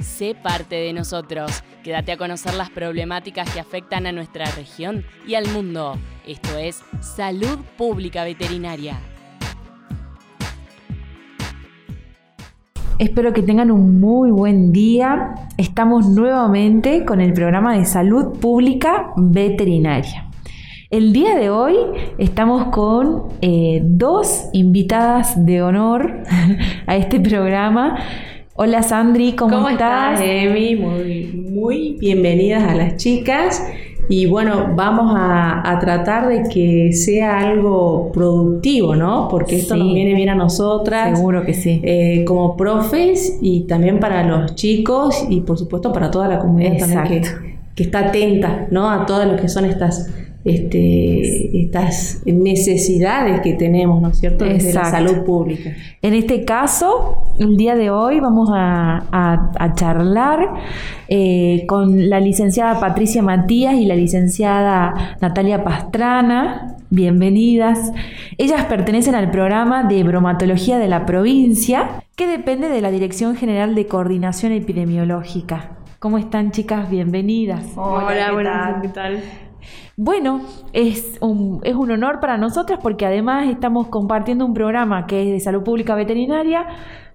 Sé parte de nosotros. Quédate a conocer las problemáticas que afectan a nuestra región y al mundo. Esto es Salud Pública Veterinaria. Espero que tengan un muy buen día. Estamos nuevamente con el programa de salud pública veterinaria. El día de hoy estamos con eh, dos invitadas de honor a este programa. Hola Sandri, ¿cómo, estás? Emi? Muy, muy bienvenidas a las chicas. Y bueno, vamos a, tratar de que sea algo productivo, ¿no? Porque esto nos viene bien a nosotras. Seguro que sí. Eh, como profes y también para los chicos y por supuesto para toda la comunidad también que, que, está atenta, ¿no? A todas lo que son estas este, estas necesidades que tenemos, ¿no es cierto?, desde la salud pública. En este caso, el día de hoy vamos a, charlar eh, con la licenciada Patricia Matías y la licenciada Natalia Pastrana. Bienvenidas. Ellas pertenecen al programa de bromatología de la provincia, que depende de la Dirección General de Coordinación Epidemiológica. ¿Cómo están, chicas? Bienvenidas. Hola, buenas, ¿qué tal? Bueno, es un, es un honor para nosotras porque además estamos compartiendo un programa que es de salud pública veterinaria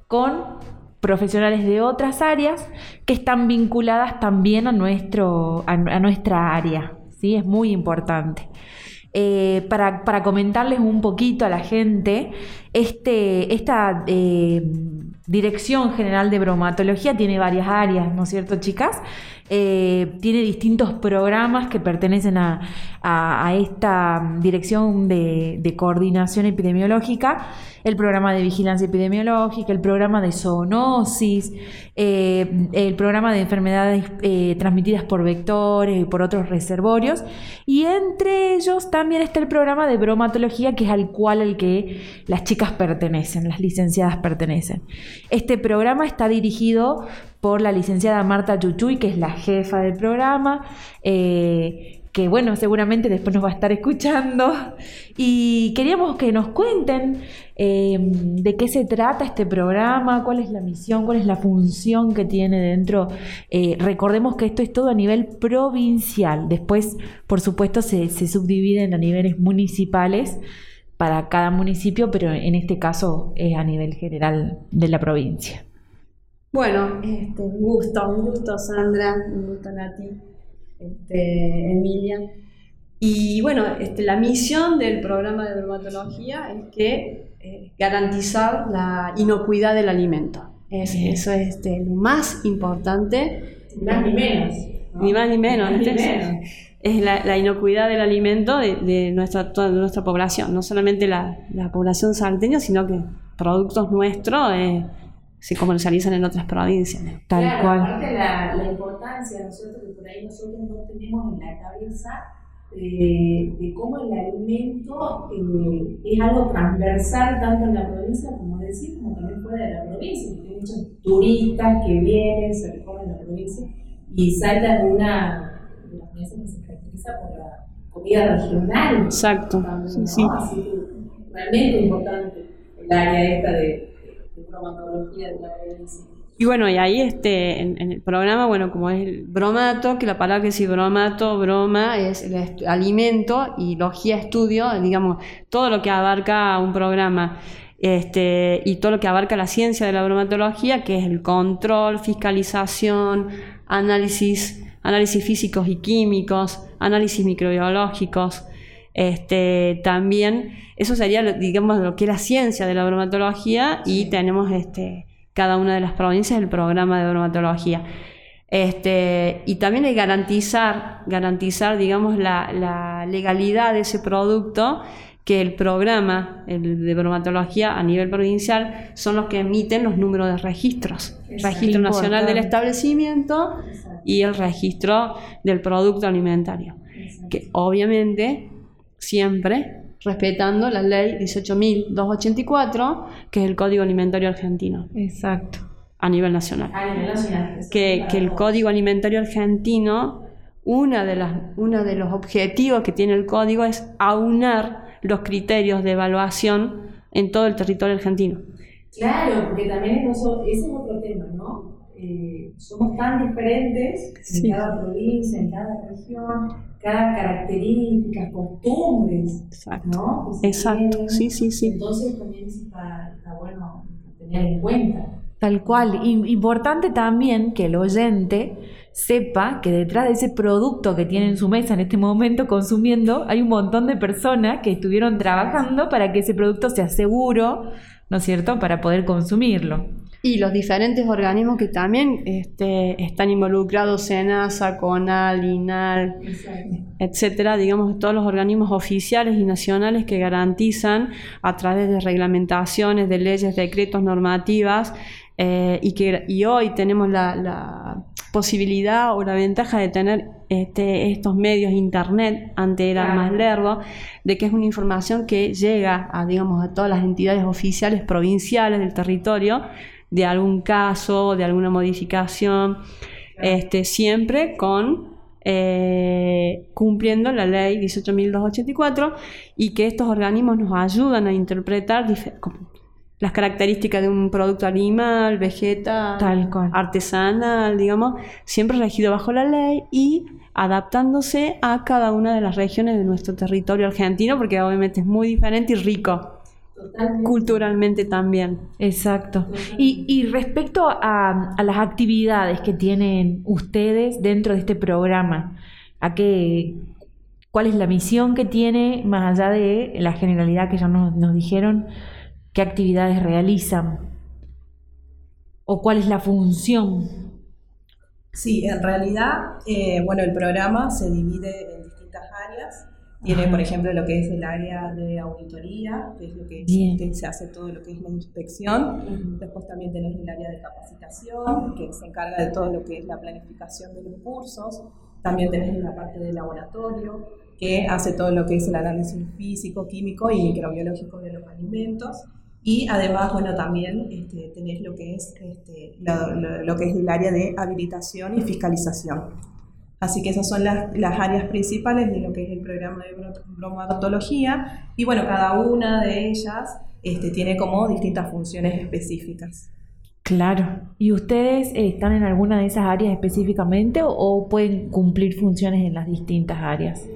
con profesionales de otras áreas que están vinculadas también a, nuestro, a, nuestra área. ¿sí? Es muy importante. Eh, para, para, comentarles un poquito a la gente, este, esta eh, Dirección General de Bromatología tiene varias áreas, ¿no es cierto, chicas? Eh, tiene distintos programas que pertenecen a, esta dirección de, coordinación epidemiológica, el programa de vigilancia epidemiológica, el programa de zoonosis, eh, el programa de enfermedades eh, transmitidas por vectores y por otros reservorios, y entre ellos también está el programa de bromatología, que es al cual el que las chicas pertenecen, las licenciadas pertenecen. Este programa está dirigido por la licenciada Marta Chuchuy, que es la jefa del programa, eh, que bueno, seguramente después nos va a estar escuchando. Y queríamos que nos cuenten eh, de qué se trata este programa, cuál es la misión, cuál es la función que tiene dentro. Eh, recordemos que esto es todo a nivel provincial, después, por supuesto, se, se subdividen a niveles municipales para cada municipio, pero en este caso es a nivel general de la provincia. Bueno, este, un gusto, un gusto Sandra, un gusto Nati, este, Emilia. Y bueno, este, la misión del programa de dermatología es que eh, garantizar la inocuidad del alimento. eso es este, lo más importante. Ni más ni menos. Ni más ni menos. Es la, inocuidad del alimento de, nuestra, toda nuestra población, no solamente la, población salteña, sino que productos nuestros. Eh, se comercializan en otras provincias. Tal cual. Aparte la, la importancia, nosotros que por ahí nosotros no tenemos en la cabeza eh, de cómo el alimento eh, es algo transversal tanto en la provincia, como decir, como también fuera de la provincia. Hay muchos turistas que vienen, se recorren la provincia y Salta es una de las provincias que se caracteriza por la comida regional. Exacto. sí, sí. Así que realmente importante el área esta de y bueno, y ahí este, en, el programa, bueno, como es el bromato, que la palabra que dice bromato, broma, es el alimento y logía estudio, digamos, todo lo que abarca un programa. Este, y todo lo que abarca la ciencia de la bromatología, que es el control, fiscalización, análisis, análisis físicos y químicos, análisis microbiológicos, este, también, eso sería, digamos, lo que es la ciencia de la bromatología y tenemos este, cada una de las provincias el programa de bromatología. Este, y también hay garantizar, garantizar digamos, la, legalidad de ese producto, que el programa el de bromatología a nivel provincial son los que emiten los números de registros. registro nacional del establecimiento y el registro del producto alimentario. Que obviamente siempre respetando la ley 18.284, que es el Código Alimentario Argentino. Exacto. A nivel nacional. A nivel nacional. Que, que el Código Alimentario Argentino, una de, las, uno de los objetivos que tiene el código es aunar los criterios de evaluación en todo el territorio argentino. Claro, porque también ese es otro tema, ¿no? Eh, somos tan diferentes en cada provincia, en cada región, cada característica, costumbres, Exacto. ¿no? Exacto, tienen. sí, sí, sí. Entonces también está, está bueno tener en cuenta. Tal cual. Y importante también que el oyente sepa que detrás de ese producto que tiene en su mesa en este momento consumiendo, hay un montón de personas que estuvieron trabajando para que ese producto sea seguro, ¿no es cierto?, para poder consumirlo. Y los diferentes organismos que también este, están involucrados, SENASA, CONAL, INAL, Exacto. etcétera, digamos, todos los organismos oficiales y nacionales que garantizan a través de reglamentaciones, de leyes, decretos, normativas, eh, y que y hoy tenemos la, la posibilidad o la ventaja de tener este, estos medios, internet, ante era Claro. más lerdo, de que es una información que llega a, digamos, a todas las entidades oficiales provinciales del territorio de algún caso, de alguna modificación, este, siempre con eh, cumpliendo la ley 18.284 y que estos organismos nos ayudan a interpretar las características de un producto animal, vegetal, Tal cual. artesanal, digamos, siempre regido bajo la ley y adaptándose a cada una de las regiones de nuestro territorio argentino, porque obviamente es muy diferente y rico Totalmente. culturalmente también. Exacto. Y, y respecto a, a las actividades que tienen ustedes dentro de este programa, ¿a qué, ¿cuál es la misión que tiene, más allá de la generalidad que ya nos, nos dijeron, qué actividades realizan? ¿O cuál es la función? Sí, en realidad, eh, bueno, el programa se divide en distintas áreas. Tiene, por ejemplo, lo que es el área de auditoría, que es lo que, Bien. que se hace todo lo que es la inspección. Después también tenés el área de capacitación, que se encarga de todo lo que es la planificación de los cursos. También tenés la parte de laboratorio, que hace todo lo que es el análisis físico, químico y microbiológico de los alimentos. Y además, bueno, también este, tenés lo que es este, lo, lo- lo que es el área de habilitación y fiscalización. Así que esas son las, las áreas principales de lo que es el programa de bro- bromatología. Y bueno, cada una de ellas este, tiene como distintas funciones específicas. Claro. ¿Y ustedes eh, están en alguna de esas áreas específicamente o, o pueden cumplir funciones en las distintas áreas?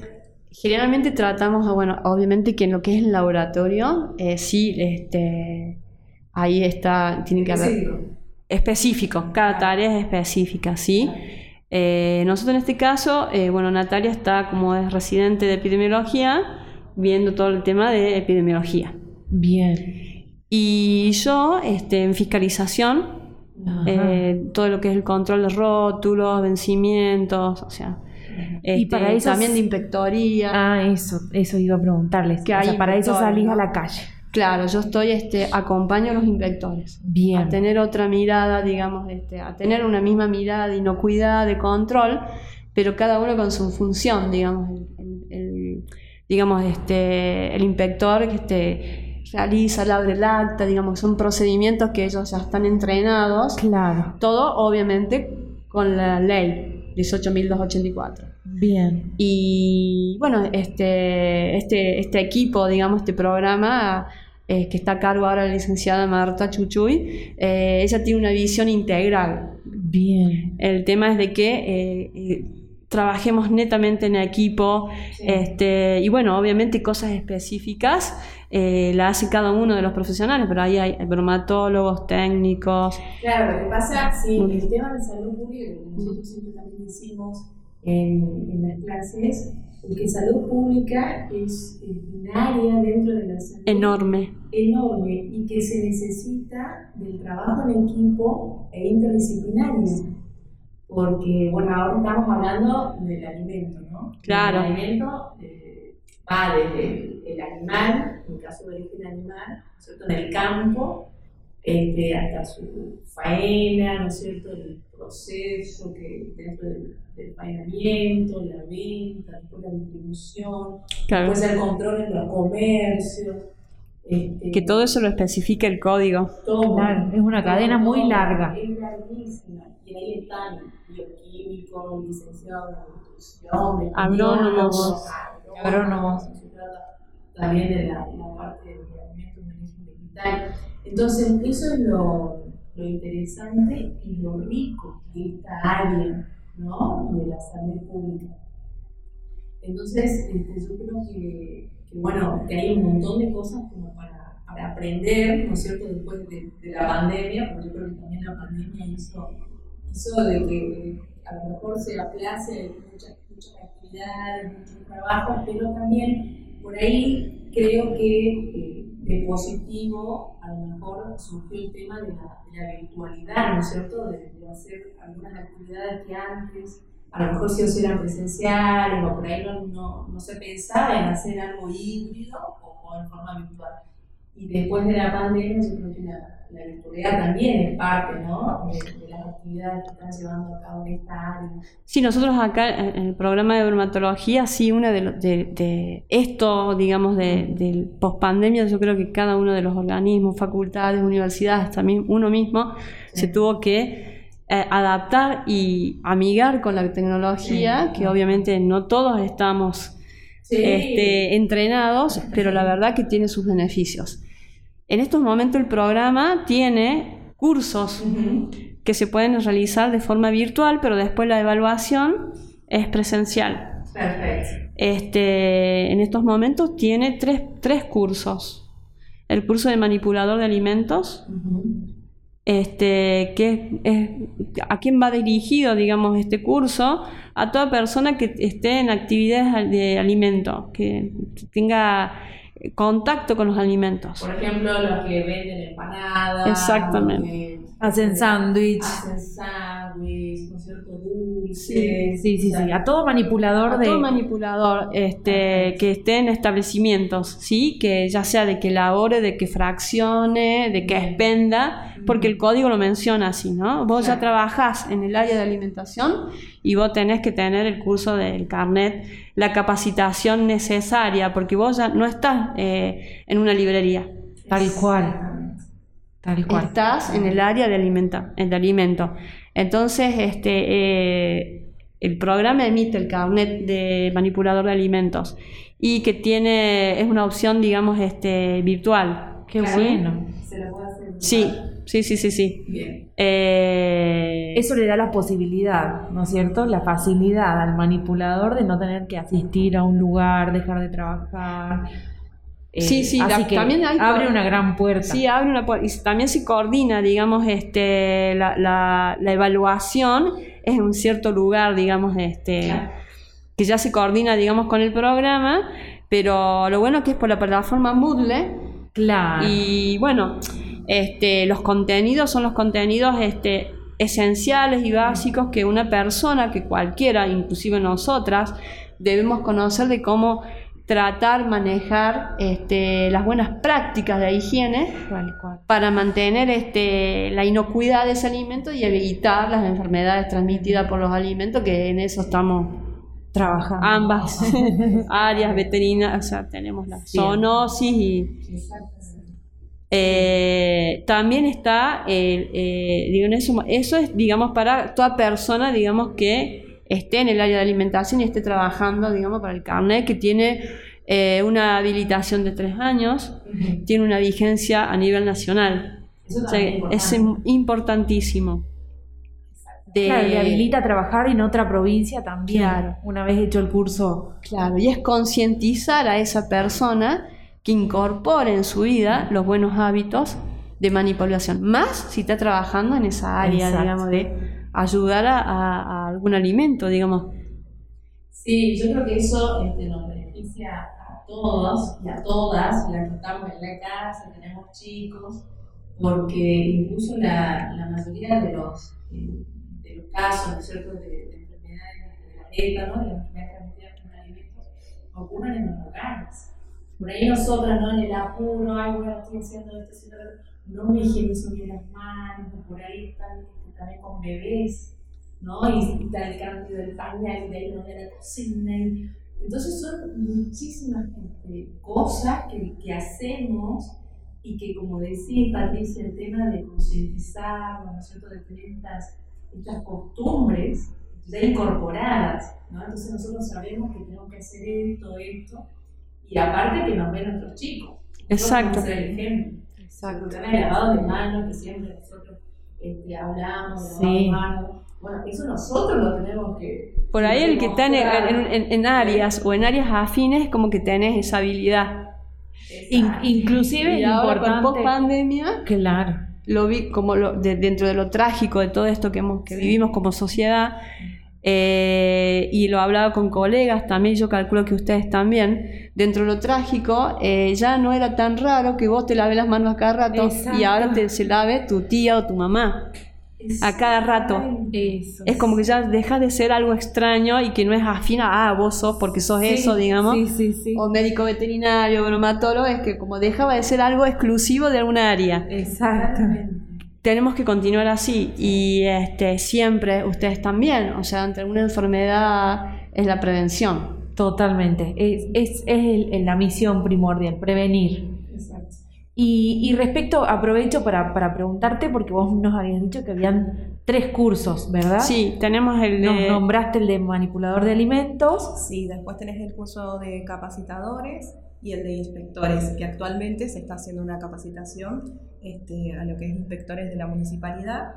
Generalmente tratamos, bueno, obviamente que en lo que es el laboratorio, eh, sí, este, ahí está, tiene que haber específico, cada tarea es específica, ¿sí? Eh, nosotros en este caso, eh, bueno, Natalia está como es residente de epidemiología, viendo todo el tema de epidemiología. Bien. Y yo, este, en fiscalización, eh, todo lo que es el control de rótulos, vencimientos, o sea, Y este, para eso también de inspectoría. Ah, eso, eso iba a preguntarles. Que O sea, hay para eso salís a la calle. Claro, yo estoy, este, acompaño a los inspectores. Bien. A tener otra mirada, digamos, este, a tener una misma mirada de inocuidad, de control, pero cada uno con su función, digamos, el, el- el- digamos, este, el inspector que este, realiza, le abre el acta, digamos, son procedimientos que ellos ya están entrenados, Claro. todo obviamente con la ley 18.284. Bien. Y bueno, este, este, este equipo, digamos, este programa eh, que está a cargo ahora la licenciada Marta Chuchuy, eh, ella tiene una visión integral. Bien. El tema es de que eh, trabajemos netamente en equipo este, y bueno, obviamente cosas específicas eh, la hace cada uno de los profesionales, pero ahí hay bromatólogos, técnicos. Claro, lo que pasa, sí, el tema de salud pública, que nosotros siempre también decimos en, en las clases, es que salud pública es un área dentro de la salud Enorme. enorme y que se necesita del trabajo en equipo e interdisciplinario. Porque, bueno, ahora estamos hablando del alimento, ¿no? Claro. El alimento eh, va desde el, el animal, en caso de origen animal, ¿no es cierto? En el campo, este, hasta su faena, ¿no es cierto? El proceso que dentro del, del faenamiento, la venta, después la distribución, Claro. después el control en los comercios. Este, Que todo eso lo especifica el código. todo, Claro, es una todo, cadena muy todo, larga. Es larguísima. Y ahí están bioquímicos, licenciados en nutrición, de Agrónomos. Agrónomos. Se trata también de la, la parte de alimentos origen vegetal. Entonces, eso es lo, lo interesante y lo rico de esta área, ¿no? De la salud pública. Entonces, este, yo creo que, bueno, que hay un montón de cosas como para, aprender, ¿no es cierto?, después de, la pandemia, porque yo creo que también la pandemia hizo, hizo de que a lo mejor se aplace muchas, muchas actividades, mucho trabajo, pero también por ahí creo que eh, de positivo a lo mejor surgió el tema de la, de la virtualidad, ¿no es cierto?, de hacer algunas actividades que antes a lo mejor si os eran presenciales o por ahí no, no, no, se pensaba en hacer algo híbrido o, o, en forma virtual. Y después de la pandemia yo creo que la, la virtualidad también es parte ¿no? de, de, las actividades que están llevando a cabo en esta área. Sí, nosotros acá en el programa de dermatología, sí, una de, de, de esto, digamos, de, del pospandemia, yo creo que cada uno de los organismos, facultades, universidades, también uno mismo, sí. se tuvo que eh, adaptar y amigar con la tecnología, sí. que obviamente no todos estamos sí. este, entrenados, pero la verdad que tiene sus beneficios. En estos momentos el programa tiene cursos uh -huh. que se pueden realizar de forma virtual, pero después la evaluación es presencial. Perfecto. Este, en estos momentos tiene tres, tres cursos. El curso de manipulador de alimentos, uh -huh este, que es, a quién va dirigido, digamos, este curso, a toda persona que esté en actividades de alimento, que tenga contacto con los alimentos. Por ejemplo, los que venden empanadas. Exactamente. Hacen sándwich. Hacen sándwich, ¿no es cierto? Dulces. Sí, sí, sí, sí, A todo manipulador a de. todo manipulador este, que esté en establecimientos, ¿sí? Que ya sea de que elabore, de que fraccione, de que expenda, porque el código lo menciona así, ¿no? Vos claro. ya trabajás en el área de alimentación y vos tenés que tener el curso del carnet, la capacitación necesaria, porque vos ya no estás eh, en una librería. Tal cual. Tal cual. Estás en el área de, alimenta, de alimento. Entonces, este, eh, el programa emite el carnet de manipulador de alimentos y que tiene, es una opción, digamos, este, virtual. Qué claro. bueno. ¿Se lo puede hacer? Sí, sí, sí, sí. sí. Bien. Eh, Eso le da la posibilidad, ¿no es cierto? La facilidad al manipulador de no tener que asistir a un lugar, dejar de trabajar. Eh, sí, sí, así la, que también hay, abre una gran puerta. Sí, abre una puerta. Y también se coordina, digamos, este, la, la, la evaluación es en un cierto lugar, digamos, este, claro. que ya se coordina, digamos, con el programa, pero lo bueno es que es por la plataforma Moodle. Claro. Y bueno, este, los contenidos son los contenidos este, esenciales y básicos que una persona, que cualquiera, inclusive nosotras, debemos conocer de cómo tratar, manejar este, las buenas prácticas de higiene para mantener este, la inocuidad de ese alimento y evitar las enfermedades transmitidas por los alimentos, que en eso estamos trabajando. Ambas áreas veterinarias, o sea, tenemos la zoonosis y... Eh, también está, eh, eh, digo, eso, eso es, digamos, para toda persona, digamos, que esté en el área de alimentación y esté trabajando, digamos, para el carnet, que tiene eh, una habilitación de tres años, uh -huh. tiene una vigencia a nivel nacional. Eso o sea, es importantísimo. De... Claro, le habilita a trabajar en otra provincia también, claro. una vez hecho el curso. Claro, y es concientizar a esa persona que incorpore en su vida los buenos hábitos de manipulación, más si está trabajando en esa área, Exacto. digamos, de ayudar a, algún alimento, digamos. Sí, yo creo que eso este, nos beneficia a todos y a todas, las que estamos en la casa, tenemos chicos, porque incluso la, la mayoría de los, eh, de los casos, ¿no es cierto?, de, de enfermedades de la dieta, ¿no?, de las enfermedades transmitidas por alimentos, ocurren en los hogares. Por ahí nosotras, ¿no?, en el apuro, ay, bueno, estoy haciendo esto, no me higienizo bien las manos, por ahí están también con bebés, ¿no? Y está el cambio del pañal de no de la cocina. Y, entonces son muchísimas este, cosas que, que, hacemos y que, como decía Patricia, el tema de concientizar, ¿no es cierto?, de tener estas, estas costumbres ya incorporadas, ¿no? Entonces nosotros sabemos que tenemos que hacer esto, esto, y aparte que nos ven nuestros chicos. Exacto. Ser el ejemplo. Exacto. El lavado de manos, que siempre nosotros este, hablamos, Sí. bueno, eso nosotros lo tenemos que... Por ahí el que está en, en- áreas o en áreas afines, como que tenés esa habilidad. In- inclusive Y con post pandemia Claro. lo vi como lo- de- dentro de lo trágico de todo esto que, hemos, que vivimos como sociedad eh, y lo he hablado con colegas también, yo calculo que ustedes también, dentro de lo trágico eh, ya no era tan raro que vos te laves las manos a cada rato Exacto. y ahora te se lave tu tía o tu mamá a cada rato. Eso. Es como que ya deja de ser algo extraño y que no es afín a ah, vos sos porque sos Sí, eso, digamos. Sí, sí, sí. O médico veterinario, bromatólogo, es que como dejaba de ser algo exclusivo de alguna área Exacto. tenemos que continuar así y este, siempre ustedes también, o sea, ante alguna enfermedad es la prevención. Totalmente. Es, es, es el- la misión primordial, prevenir. Exacto. Y, y respecto, aprovecho para, para preguntarte, porque vos nos habías dicho que habían tres cursos, ¿verdad? Sí, tenemos el Nos de... nombraste el de manipulador de alimentos. Sí, después tenés el curso de capacitadores y el de inspectores, que actualmente se está haciendo una capacitación este, a lo que es inspectores de la municipalidad.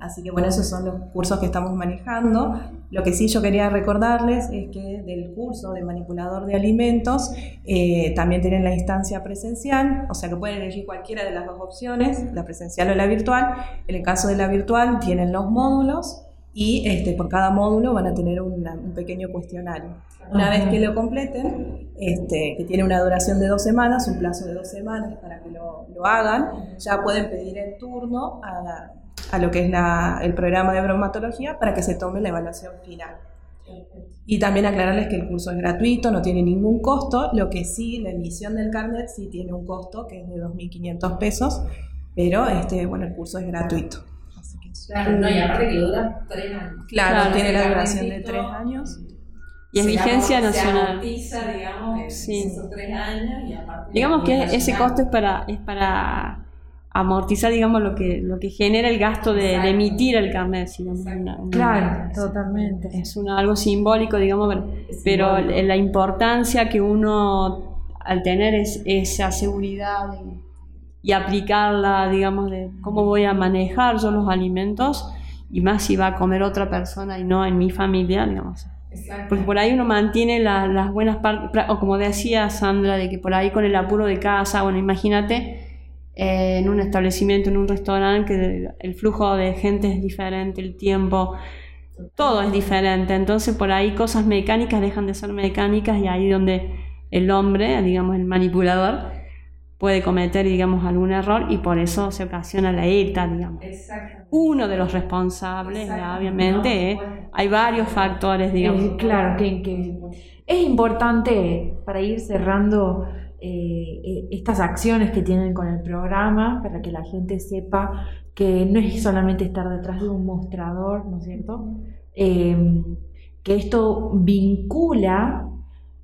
Así que bueno, esos son los cursos que estamos manejando. Lo que sí yo quería recordarles es que del curso de manipulador de alimentos eh, también tienen la instancia presencial, o sea que pueden elegir cualquiera de las dos opciones, la presencial o la virtual. En el caso de la virtual tienen los módulos y este, por cada módulo van a tener una- un pequeño cuestionario. Una vez que lo completen, este, que tiene una duración de dos semanas, un plazo de dos semanas para que lo, lo hagan, ya pueden pedir el turno a, la- a lo que es la- el programa de bromatología para que se tome la evaluación final. Y también aclararles que el curso es gratuito, no tiene ningún costo, lo que sí, la emisión del carnet sí tiene un costo que es de 2.500 pesos, pero este, bueno, el curso es gratuito. Así que- Claro, no, y aparte que dura tres años. Claro, Claro, tiene la duración de tres años. Y es vigencia amor- Se nacional. amortiza, digamos, Sí. esos tres años y aparte... Digamos que es ese costo es para, es para amortizar, digamos, lo que, lo que genera el gasto de, emitir el carnet, digamos, una- una- Claro, totalmente. es una- algo simbólico, digamos, pero, Es pero simbólico. la importancia que uno al tener es, esa seguridad y, y aplicarla, digamos, de cómo voy a manejar yo los alimentos y más si va a comer otra persona y no en mi familia, digamos. Porque por ahí uno mantiene la- las buenas partes, o como decía Sandra, de que por ahí con el apuro de casa, bueno, imagínate eh, en un establecimiento, en un restaurante, que el flujo de gente es diferente, el tiempo, todo es diferente. Entonces por ahí cosas mecánicas dejan de ser mecánicas y ahí donde el hombre, digamos el manipulador, puede cometer, digamos, algún error y por eso se ocasiona la ETA, digamos. Exacto. Uno de los responsables, obviamente, No, hay varios factores, digamos. Eh, claro, que, que es importante para ir cerrando eh, eh, estas acciones que tienen con el programa, para que la gente sepa que no es solamente estar detrás de un mostrador, ¿no es cierto? Eh, que esto vincula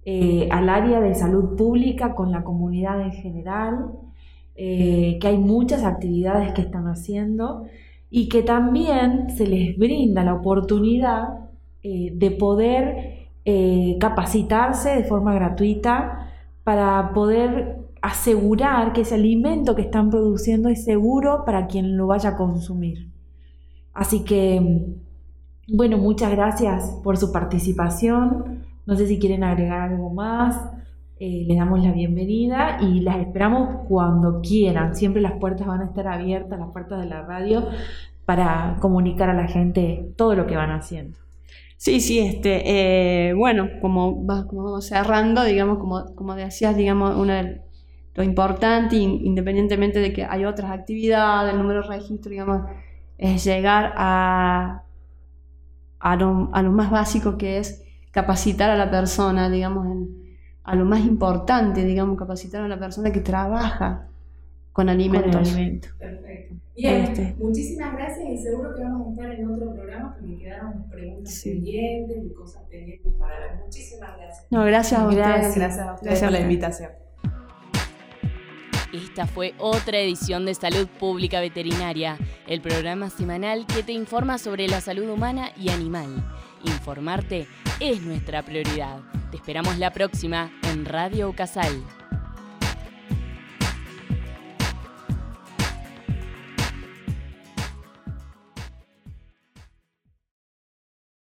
eh, al área de salud pública con la comunidad en general, que hay muchas actividades que están haciendo y que también se les brinda la oportunidad de poder capacitarse de forma gratuita para poder asegurar que ese alimento que están produciendo es seguro para quien lo vaya a consumir. Así que, bueno, muchas gracias por su participación. No sé si quieren agregar algo más. Eh, les damos la bienvenida y las esperamos cuando quieran. Siempre las puertas van a estar abiertas, las puertas de la radio, para comunicar a la gente todo lo que van haciendo. Sí, sí, este, eh, bueno, como, va- como vamos cerrando, digamos, como, como decías, digamos, una de- lo importante, in- independientemente de que hay otras actividades, el número de registro, digamos, es llegar a, a, lo, a lo más básico que es capacitar a la persona, digamos, en- a lo más importante, digamos, capacitar a la persona que trabaja con alimentos. alimento. Perfecto. Bien, Este. muchísimas gracias y seguro que vamos a estar en otro programa porque quedaron preguntas Sí. pendientes y cosas pendientes para ver. Muchísimas gracias. No, gracias a ustedes. Gracias. Gracias a ustedes Gracias a por la ustedes. invitación. Esta fue otra edición de Salud Pública Veterinaria, el programa semanal que te informa sobre la salud humana y animal. Informarte es nuestra prioridad. Te esperamos la próxima en Radio Casal.